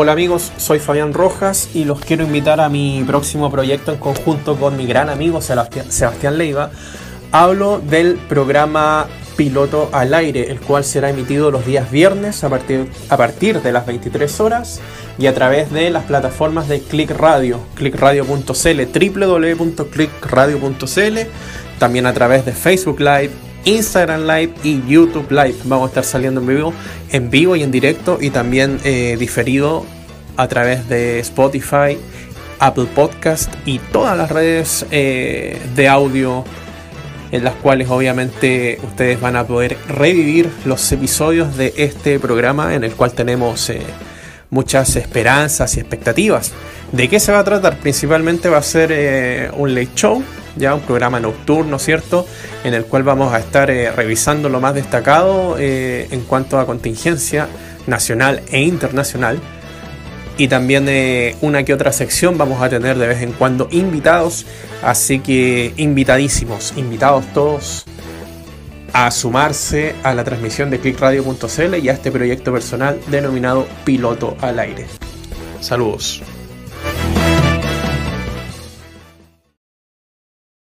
Hola amigos, soy Fabián Rojas y los quiero invitar a mi próximo proyecto en conjunto con mi gran amigo Sebastián Leiva. Hablo del programa Piloto al Aire, el cual será emitido los días viernes a partir, de las 23 horas y a través de las plataformas de Click Radio, clickradio.cl, www.clickradio.cl, también a través de Facebook Live, Instagram Live y YouTube Live. Vamos a estar saliendo en vivo, en vivo y en directo y también eh, diferido a través de Spotify, Apple Podcast y todas las redes eh, de audio en las cuales obviamente ustedes van a poder revivir los episodios de este programa en el cual tenemos eh, muchas esperanzas y expectativas. ¿De qué se va a tratar? Principalmente va a ser un late show ya un programa nocturno, ¿cierto? En el cual vamos a estar eh, revisando lo más destacado eh, en cuanto a contingencia nacional e internacional. Y también eh, una que otra sección vamos a tener de vez en cuando invitados. Así que invitadísimos, invitados todos a sumarse a la transmisión de clickradio.cl y a este proyecto personal denominado Piloto al Aire. Saludos.